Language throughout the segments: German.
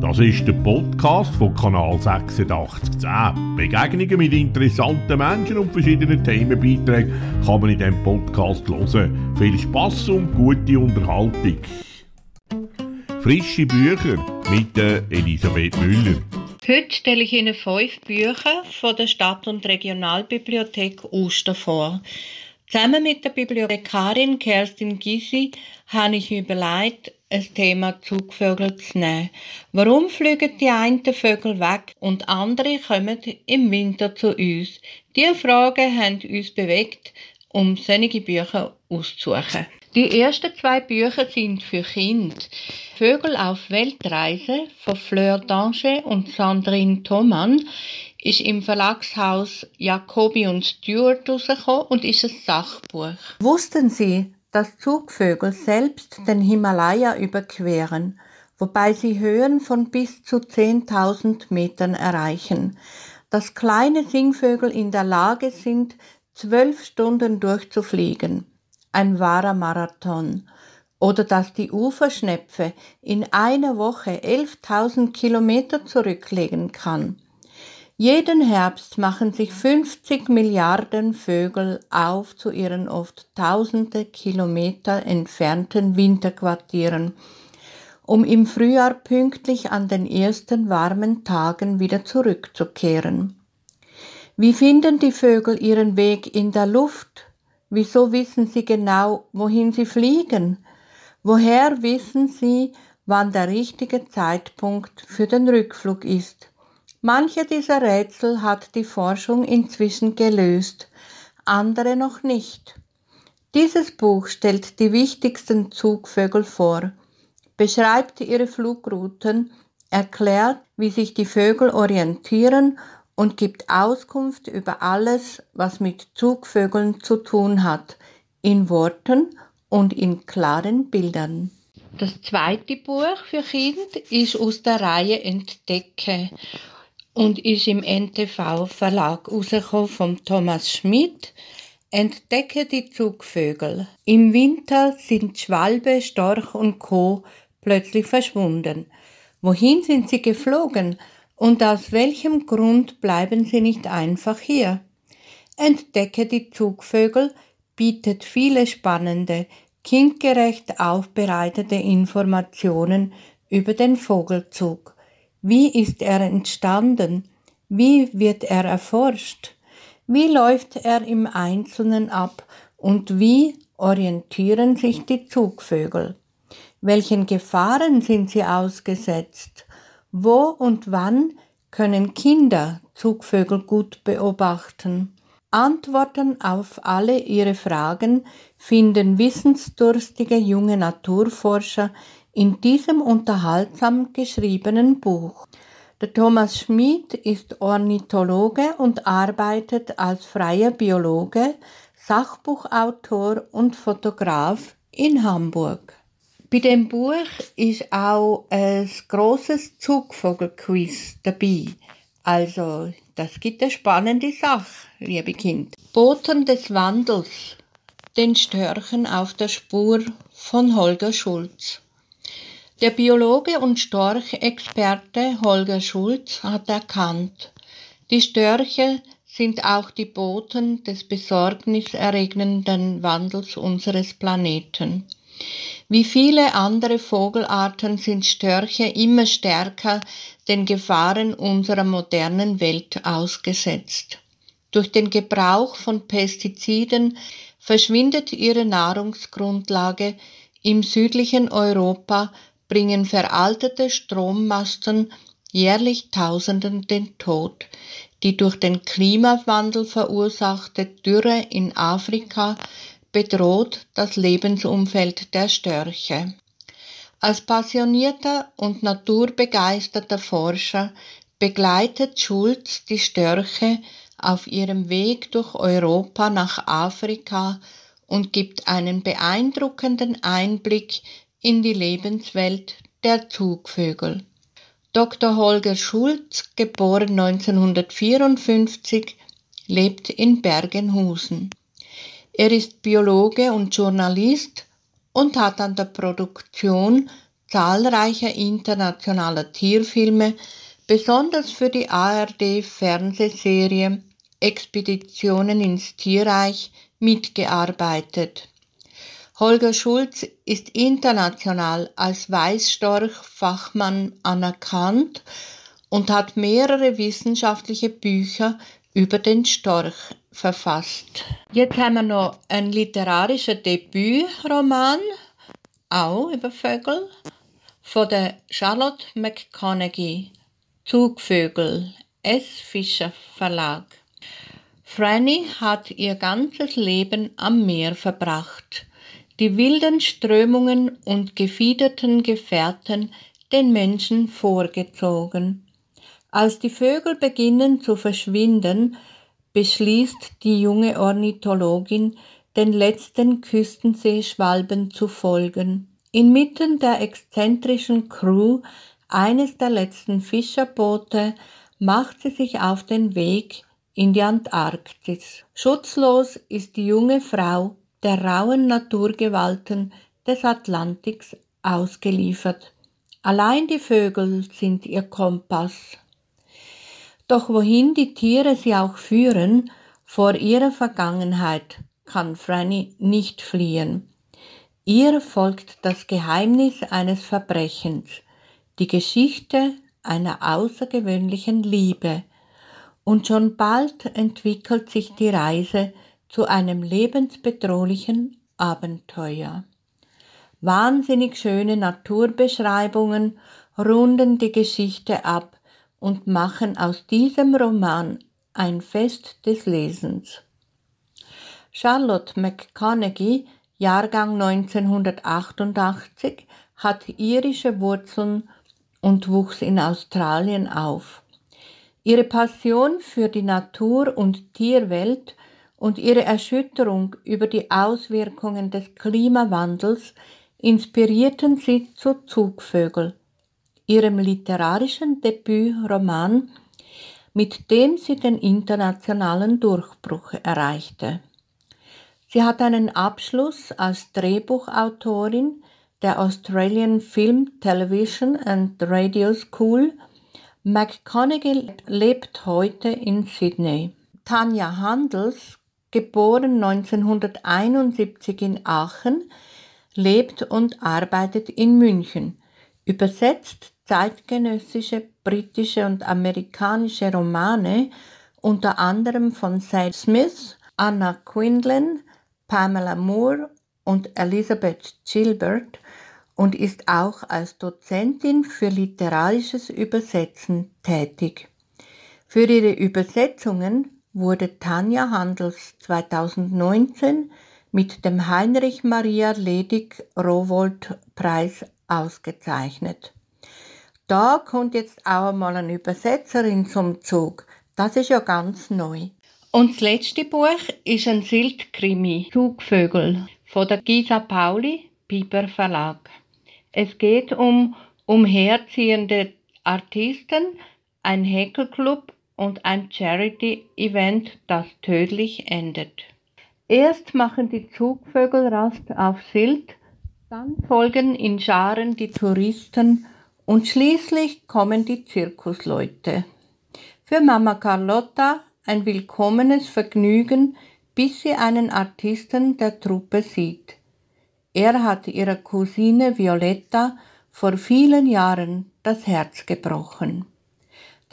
Das ist der Podcast von Kanal 8610. Begegnungen mit interessanten Menschen und verschiedenen Themenbeiträgen kann man in diesem Podcast hören. Viel Spass und gute Unterhaltung. Frische Bücher mit Elisabeth Müller. Heute stelle ich Ihnen fünf Bücher von der Stadt- und Regionalbibliothek Uster vor. Zusammen mit der Bibliothekarin Kerstin Gysi habe ich überlegt, ein Thema Zugvögel zu nehmen. Warum fliegen die einen Vögel weg und andere kommen im Winter zu uns? Diese Fragen haben uns bewegt, um solche Bücher auszusuchen. Die ersten zwei Bücher sind für Kinder. Vögel auf Weltreise von Fleur Danger und Sandrine Thomann ist im Verlagshaus Jacobi und Stewart rausgekommen und ist ein Sachbuch. Wussten Sie, dass Zugvögel selbst den Himalaya überqueren, wobei sie Höhen von bis zu 10.000 Metern erreichen, dass kleine Singvögel in der Lage sind, zwölf Stunden durchzufliegen, ein wahrer Marathon, oder dass die Uferschnepfe in einer Woche 11.000 Kilometer zurücklegen kann. Jeden Herbst machen sich 50 Milliarden Vögel auf zu ihren oft tausende Kilometer entfernten Winterquartieren, um im Frühjahr pünktlich an den ersten warmen Tagen wieder zurückzukehren. Wie finden die Vögel ihren Weg in der Luft? Wieso wissen sie genau, wohin sie fliegen? Woher wissen sie, wann der richtige Zeitpunkt für den Rückflug ist? Manche dieser Rätsel hat die Forschung inzwischen gelöst, andere noch nicht. Dieses Buch stellt die wichtigsten Zugvögel vor, beschreibt ihre Flugrouten, erklärt, wie sich die Vögel orientieren und gibt Auskunft über alles, was mit Zugvögeln zu tun hat, in Worten und in klaren Bildern. Das zweite Buch für Kinder ist aus der Reihe Entdecke und ist im NTV Verlag rausgekommen vom Thomas Schmidt. Entdecke die Zugvögel. Im Winter sind Schwalbe, Storch und Co. plötzlich verschwunden. Wohin sind sie geflogen und aus welchem Grund bleiben sie nicht einfach hier? Entdecke die Zugvögel bietet viele spannende, kindgerecht aufbereitete Informationen über den Vogelzug. Wie ist er entstanden? Wie wird er erforscht? Wie läuft er im Einzelnen ab und wie orientieren sich die Zugvögel? Welchen Gefahren sind sie ausgesetzt? Wo und wann können Kinder Zugvögel gut beobachten? Antworten auf alle ihre Fragen finden wissensdurstige junge Naturforscher in diesem unterhaltsam geschriebenen Buch. Der Thomas Schmid ist Ornithologe und arbeitet als freier Biologe, Sachbuchautor und Fotograf in Hamburg. Bei dem Buch ist auch ein großes Zugvogelquiz dabei. Also, das gibt eine spannende Sache, liebe Kind. Boten des Wandels. Den Störchen auf der Spur von Holger Schulz. Der Biologe und Storchexperte Holger Schulz hat erkannt, die Störche sind auch die Boten des besorgniserregenden Wandels unseres Planeten. Wie viele andere Vogelarten sind Störche immer stärker den Gefahren unserer modernen Welt ausgesetzt. Durch den Gebrauch von Pestiziden verschwindet ihre Nahrungsgrundlage im südlichen Europa bringen veraltete Strommasten jährlich Tausenden den Tod. Die durch den Klimawandel verursachte Dürre in Afrika bedroht das Lebensumfeld der Störche. Als passionierter und naturbegeisterter Forscher begleitet Schulz die Störche auf ihrem Weg durch Europa nach Afrika und gibt einen beeindruckenden Einblick in die Lebenswelt der Zugvögel. Dr. Holger Schulz, geboren 1954, lebt in Bergenhusen. Er ist Biologe und Journalist und hat an der Produktion zahlreicher internationaler Tierfilme, besonders für die ARD-Fernsehserie Expeditionen ins Tierreich mitgearbeitet. Holger Schulz ist international als Weißstorch-Fachmann anerkannt und hat mehrere wissenschaftliche Bücher über den Storch verfasst. Jetzt haben wir noch ein literarischer Debütroman, auch über Vögel, von der Charlotte McConaughey, Zugvögel, S. Fischer Verlag. Franny hat ihr ganzes Leben am Meer verbracht, die wilden Strömungen und gefiederten Gefährten den Menschen vorgezogen. Als die Vögel beginnen zu verschwinden, beschließt die junge Ornithologin, den letzten Küstenseeschwalben zu folgen. Inmitten der exzentrischen Crew eines der letzten Fischerboote macht sie sich auf den Weg in die Antarktis. Schutzlos ist die junge Frau der rauen Naturgewalten des Atlantiks ausgeliefert. Allein die Vögel sind ihr Kompass. Doch wohin die Tiere sie auch führen, vor ihrer Vergangenheit kann Franny nicht fliehen. Ihr folgt das Geheimnis eines Verbrechens, die Geschichte einer außergewöhnlichen Liebe, und schon bald entwickelt sich die Reise zu einem lebensbedrohlichen Abenteuer. Wahnsinnig schöne Naturbeschreibungen runden die Geschichte ab, und machen aus diesem Roman ein Fest des Lesens. Charlotte McConaughey, Jahrgang 1988, hat irische Wurzeln und wuchs in Australien auf. Ihre Passion für die Natur- und Tierwelt und ihre Erschütterung über die Auswirkungen des Klimawandels inspirierten sie zu Zugvögel ihrem literarischen Debütroman, mit dem sie den internationalen Durchbruch erreichte. Sie hat einen Abschluss als Drehbuchautorin der Australian Film, Television and Radio School. McConaughey lebt heute in Sydney. Tanja Handels, geboren 1971 in Aachen, lebt und arbeitet in München. Übersetzt zeitgenössische britische und amerikanische Romane, unter anderem von Sadie Smith, Anna Quinlan, Pamela Moore und Elizabeth Gilbert und ist auch als Dozentin für literarisches Übersetzen tätig. Für ihre Übersetzungen wurde Tanja Handels 2019 mit dem Heinrich Maria Ledig Rowold Preis ausgezeichnet. Da kommt jetzt auch mal eine Übersetzerin zum Zug. Das ist ja ganz neu. Und das letzte Buch ist ein Sildkrimi, Zugvögel, von der Gisa Pauli, Piper Verlag. Es geht um umherziehende Artisten, ein Häkelclub und ein Charity-Event, das tödlich endet. Erst machen die Zugvögel Rast auf Sylt, dann folgen in Scharen die Touristen und schließlich kommen die Zirkusleute. Für Mama Carlotta ein willkommenes Vergnügen, bis sie einen Artisten der Truppe sieht. Er hat ihrer Cousine Violetta vor vielen Jahren das Herz gebrochen.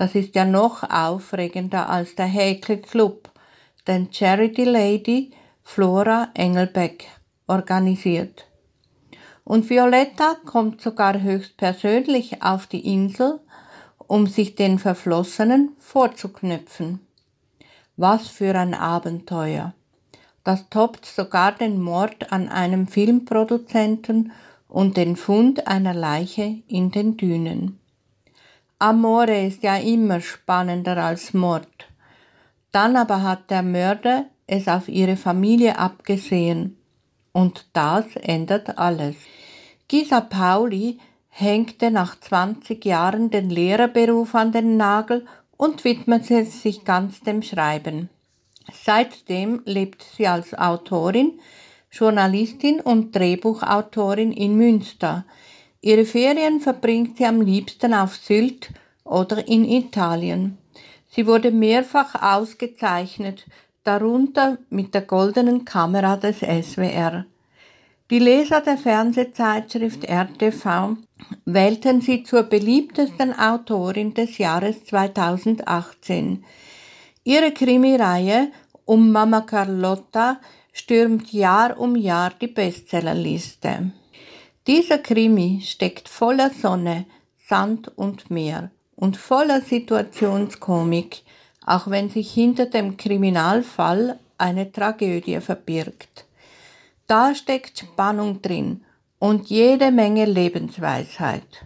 Das ist ja noch aufregender als der Häkelclub, den Charity Lady Flora Engelbeck organisiert. Und Violetta kommt sogar höchstpersönlich auf die Insel, um sich den Verflossenen vorzuknüpfen. Was für ein Abenteuer. Das toppt sogar den Mord an einem Filmproduzenten und den Fund einer Leiche in den Dünen. Amore ist ja immer spannender als Mord. Dann aber hat der Mörder es auf ihre Familie abgesehen und das ändert alles. Gisa Pauli hängte nach 20 Jahren den Lehrerberuf an den Nagel und widmete sich ganz dem Schreiben. Seitdem lebt sie als Autorin, Journalistin und Drehbuchautorin in Münster. Ihre Ferien verbringt sie am liebsten auf Sylt oder in Italien. Sie wurde mehrfach ausgezeichnet, darunter mit der goldenen Kamera des SWR. Die Leser der Fernsehzeitschrift RTV wählten sie zur beliebtesten Autorin des Jahres 2018. Ihre Krimireihe um Mama Carlotta stürmt Jahr um Jahr die Bestsellerliste. Dieser Krimi steckt voller Sonne, Sand und Meer und voller Situationskomik, auch wenn sich hinter dem Kriminalfall eine Tragödie verbirgt. Da steckt Spannung drin und jede Menge Lebensweisheit.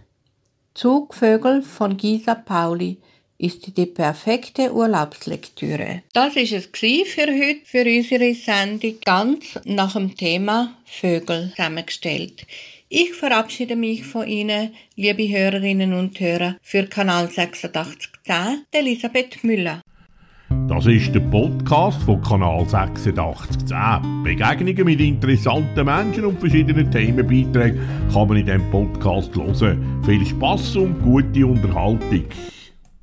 Zugvögel von Gisa Pauli ist die perfekte Urlaubslektüre. Das ist es für heute, für unsere Sendung, ganz nach dem Thema Vögel zusammengestellt. Ich verabschiede mich von Ihnen, liebe Hörerinnen und Hörer, für Kanal 8610, Elisabeth Müller. Das ist der Podcast von Kanal 8610. Begegnungen mit interessanten Menschen und verschiedenen Themenbeiträgen kann man in diesem Podcast hören. Viel Spass und gute Unterhaltung.